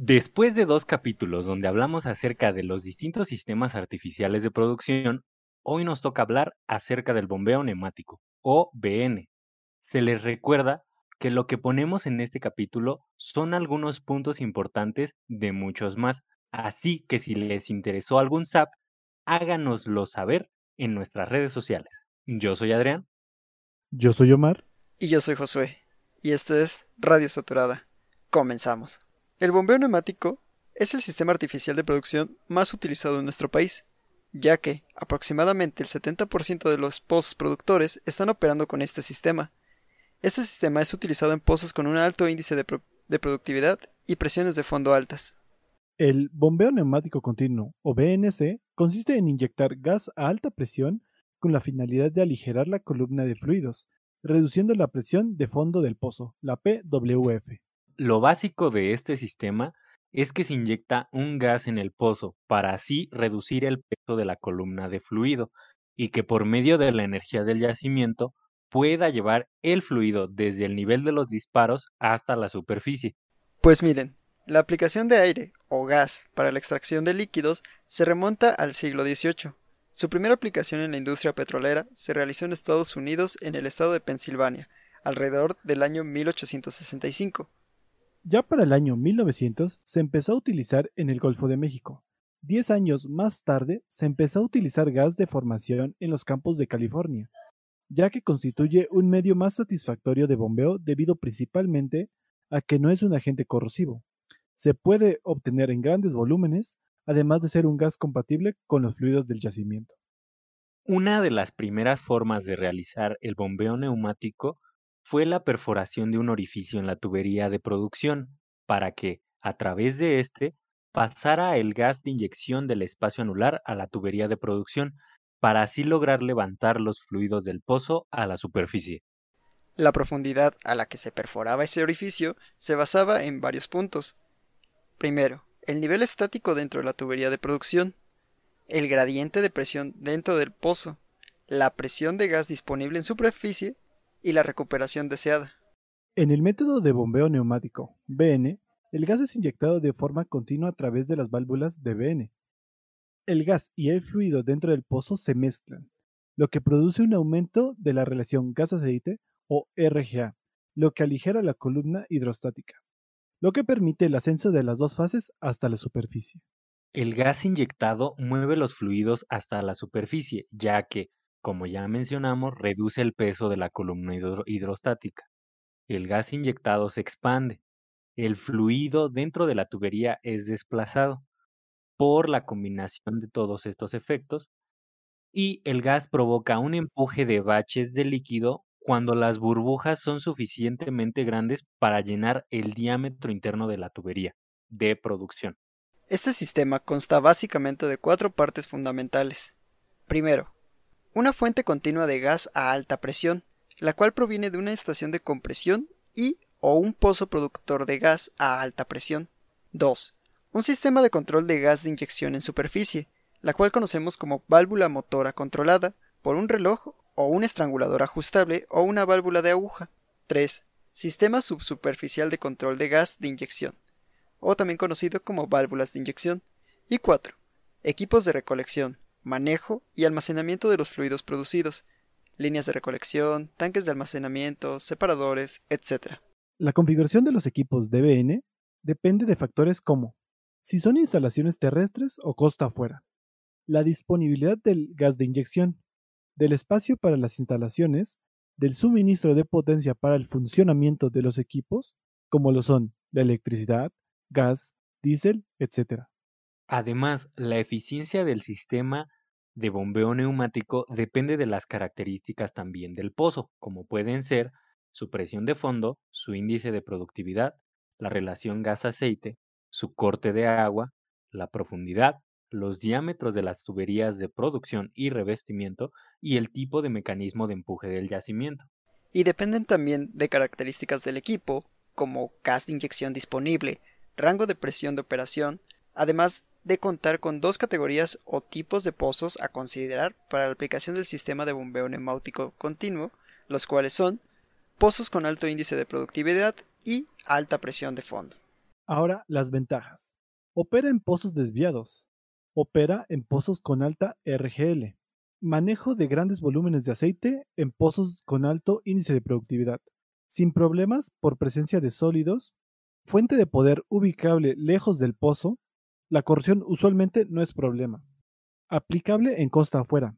Después de dos capítulos donde hablamos acerca de los distintos sistemas artificiales de producción, hoy nos toca hablar acerca del bombeo neumático, o BN. Se les recuerda que lo que ponemos en este capítulo son algunos puntos importantes de muchos más, así que si les interesó algún SAP, háganoslo saber en nuestras redes sociales. Yo soy Adrián. Yo soy Omar. Y yo soy Josué. Y esto es Radio Saturada. Comenzamos. El bombeo neumático es el sistema artificial de producción más utilizado en nuestro país, ya que aproximadamente el 70% de los pozos productores están operando con este sistema. Este sistema es utilizado en pozos con un alto índice de, productividad y presiones de fondo altas. El bombeo neumático continuo, o BNC, consiste en inyectar gas a alta presión con la finalidad de aligerar la columna de fluidos, reduciendo la presión de fondo del pozo, la PWF. Lo básico de este sistema es que se inyecta un gas en el pozo para así reducir el peso de la columna de fluido y que por medio de la energía del yacimiento pueda llevar el fluido desde el nivel de los disparos hasta la superficie. Pues miren, la aplicación de aire o gas para la extracción de líquidos se remonta al siglo XVIII. Su primera aplicación en la industria petrolera se realizó en Estados Unidos en el estado de Pensilvania, alrededor del año 1865. Ya para el año 1900 se empezó a utilizar en el Golfo de México. Diez años más tarde se empezó a utilizar gas de formación en los campos de California, ya que constituye un medio más satisfactorio de bombeo debido principalmente a que no es un agente corrosivo. Se puede obtener en grandes volúmenes, además de ser un gas compatible con los fluidos del yacimiento. Una de las primeras formas de realizar el bombeo neumático fue la perforación de un orificio en la tubería de producción, para que, a través de éste, pasara el gas de inyección del espacio anular a la tubería de producción, para así lograr levantar los fluidos del pozo a la superficie. La profundidad a la que se perforaba ese orificio se basaba en varios puntos. Primero, el nivel estático dentro de la tubería de producción, el gradiente de presión dentro del pozo, la presión de gas disponible en superficie y la recuperación deseada. En el método de bombeo neumático, BN, el gas es inyectado de forma continua a través de las válvulas de BN. El gas y el fluido dentro del pozo se mezclan, lo que produce un aumento de la relación gas-aceite o RGA, lo que aligera la columna hidrostática, lo que permite el ascenso de las dos fases hasta la superficie. El gas inyectado mueve los fluidos hasta la superficie, ya que, como ya mencionamos, reduce el peso de la columna hidrostática. El gas inyectado se expande. El fluido dentro de la tubería es desplazado por la combinación de todos estos efectos y el gas provoca un empuje de baches de líquido cuando las burbujas son suficientemente grandes para llenar el diámetro interno de la tubería de producción. Este sistema consta básicamente de cuatro partes fundamentales. Primero, una fuente continua de gas a alta presión, la cual proviene de una estación de compresión y o un pozo productor de gas a alta presión. 2. Un sistema de control de gas de inyección en superficie, la cual conocemos como válvula motora controlada por un reloj o un estrangulador ajustable o una válvula de aguja. 3. Sistema subsuperficial de control de gas de inyección, o también conocido como válvulas de inyección. Y 4. Equipos de recolección, manejo y almacenamiento de los fluidos producidos, líneas de recolección, tanques de almacenamiento, separadores, etc. La configuración de los equipos DBN depende de factores como si son instalaciones terrestres o costa afuera, la disponibilidad del gas de inyección, del espacio para las instalaciones, del suministro de potencia para el funcionamiento de los equipos, como lo son la electricidad, gas, diésel, etc. Además, la eficiencia del sistema de bombeo neumático depende de las características también del pozo, como pueden ser su presión de fondo, su índice de productividad, la relación gas-aceite, su corte de agua, la profundidad, los diámetros de las tuberías de producción y revestimiento y el tipo de mecanismo de empuje del yacimiento. Y dependen también de características del equipo, como gas de inyección disponible, rango de presión de operación, además de contar con dos categorías o tipos de pozos a considerar para la aplicación del sistema de bombeo neumático continuo, los cuales son pozos con alto índice de productividad y alta presión de fondo. Ahora, las ventajas. Opera en pozos desviados. Opera en pozos con alta RGL. Manejo de grandes volúmenes de aceite en pozos con alto índice de productividad. Sin problemas por presencia de sólidos. Fuente de poder ubicable lejos del pozo. La corrosión usualmente no es problema. Aplicable en costa afuera.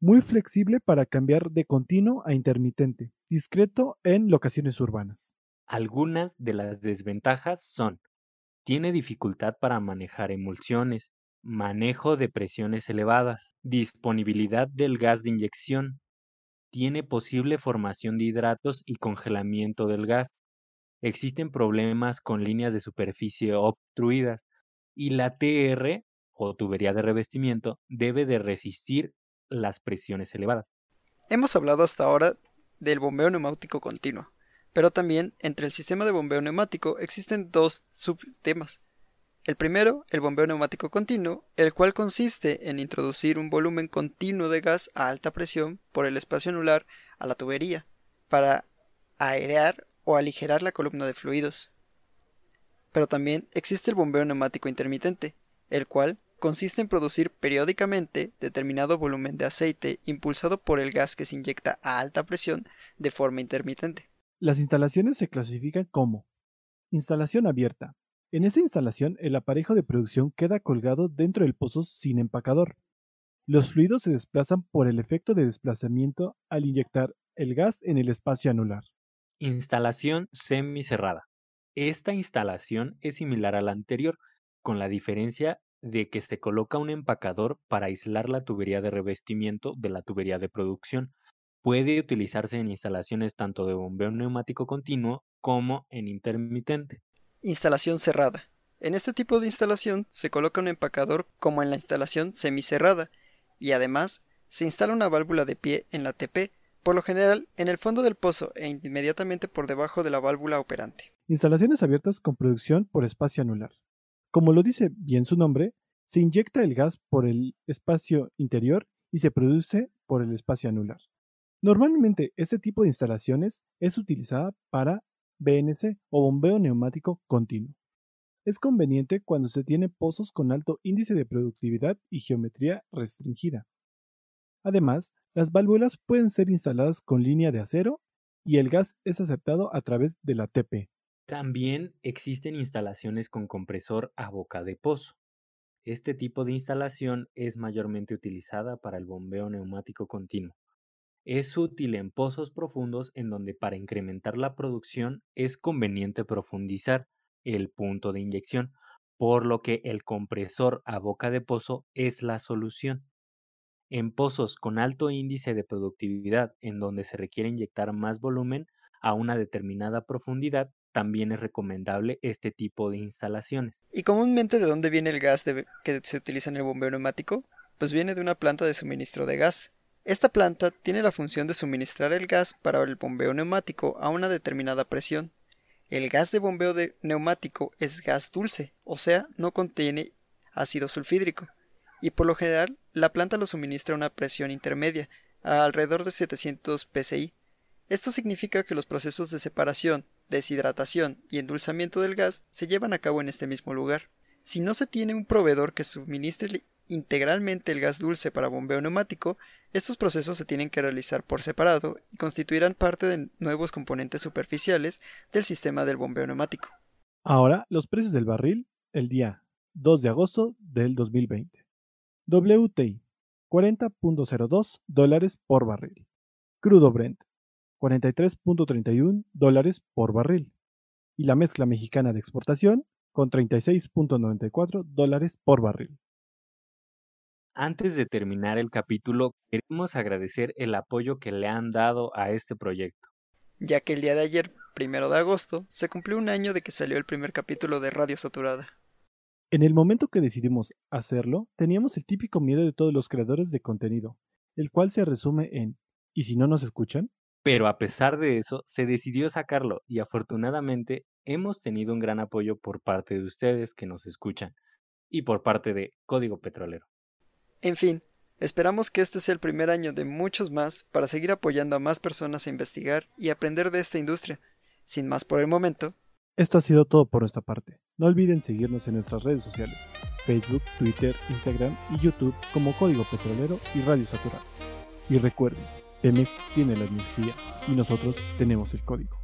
Muy flexible para cambiar de continuo a intermitente. Discreto en locaciones urbanas. Algunas de las desventajas son tiene dificultad para manejar emulsiones, manejo de presiones elevadas, disponibilidad del gas de inyección, tiene posible formación de hidratos y congelamiento del gas. Existen problemas con líneas de superficie obstruidas y la TR o tubería de revestimiento debe de resistir las presiones elevadas. Hemos hablado hasta ahora del bombeo neumático continuo, pero también entre el sistema de bombeo neumático existen dos subsistemas. El primero, el bombeo neumático continuo, el cual consiste en introducir un volumen continuo de gas a alta presión por el espacio anular a la tubería, para airear o aligerar la columna de fluidos. Pero también existe el bombeo neumático intermitente, el cual consiste en producir periódicamente determinado volumen de aceite impulsado por el gas que se inyecta a alta presión de forma intermitente. Las instalaciones se clasifican como instalación abierta. En esa instalación el aparejo de producción queda colgado dentro del pozo sin empacador. Los fluidos se desplazan por el efecto de desplazamiento al inyectar el gas en el espacio anular. Instalación semicerrada. Esta instalación es similar a la anterior, con la diferencia de que se coloca un empacador para aislar la tubería de revestimiento de la tubería de producción, Puede utilizarse en instalaciones tanto de bombeo neumático continuo como en intermitente. Instalación cerrada. En este tipo de instalación se coloca un empacador como en la instalación semicerrada y además se instala una válvula de pie en la TP, por lo general en el fondo del pozo e inmediatamente por debajo de la válvula operante. Instalaciones abiertas con producción por espacio anular. Como lo dice bien su nombre, se inyecta el gas por el espacio interior y se produce por el espacio anular. Normalmente este tipo de instalaciones es utilizada para BNC o bombeo neumático continuo. Es conveniente cuando se tiene pozos con alto índice de productividad y geometría restringida. Además, las válvulas pueden ser instaladas con línea de acero y el gas es aceptado a través de la TP. También existen instalaciones con compresor a boca de pozo. Este tipo de instalación es mayormente utilizada para el bombeo neumático continuo. Es útil en pozos profundos en donde para incrementar la producción es conveniente profundizar el punto de inyección, por lo que el compresor a boca de pozo es la solución. En pozos con alto índice de productividad en donde se requiere inyectar más volumen a una determinada profundidad, también es recomendable este tipo de instalaciones. ¿Y comúnmente de dónde viene el gas que se utiliza en el bombeo neumático? Pues viene de una planta de suministro de gas. Esta planta tiene la función de suministrar el gas para el bombeo neumático a una determinada presión. El gas de bombeo de neumático es gas dulce, o sea, no contiene ácido sulfídrico, y por lo general la planta lo suministra a una presión intermedia, a alrededor de 700 psi. Esto significa que los procesos de separación, deshidratación y endulzamiento del gas se llevan a cabo en este mismo lugar. Si no se tiene un proveedor que suministre integralmente el gas dulce para bombeo neumático, estos procesos se tienen que realizar por separado y constituirán parte de nuevos componentes superficiales del sistema del bombeo neumático. Ahora, los precios del barril el día 2 de agosto del 2020. WTI 40.02 dólares por barril. Crudo Brent 43.31 dólares por barril. Y la mezcla mexicana de exportación con 36.94 dólares por barril. Antes de terminar el capítulo, queremos agradecer el apoyo que le han dado a este proyecto. Ya que el día de ayer, primero de agosto, se cumplió un año de que salió el primer capítulo de Radio Saturada. En el momento que decidimos hacerlo, teníamos el típico miedo de todos los creadores de contenido, el cual se resume en ¿y si no nos escuchan? Pero a pesar de eso, se decidió sacarlo y afortunadamente hemos tenido un gran apoyo por parte de ustedes que nos escuchan y por parte de Código Petrolero. En fin, esperamos que este sea el primer año de muchos más para seguir apoyando a más personas a investigar y aprender de esta industria. Sin más por el momento. Esto ha sido todo por nuestra parte. No olviden seguirnos en nuestras redes sociales, Facebook, Twitter, Instagram y YouTube como Código Petrolero y Radio Satural. Y recuerden, Pemex tiene la energía y nosotros tenemos el código.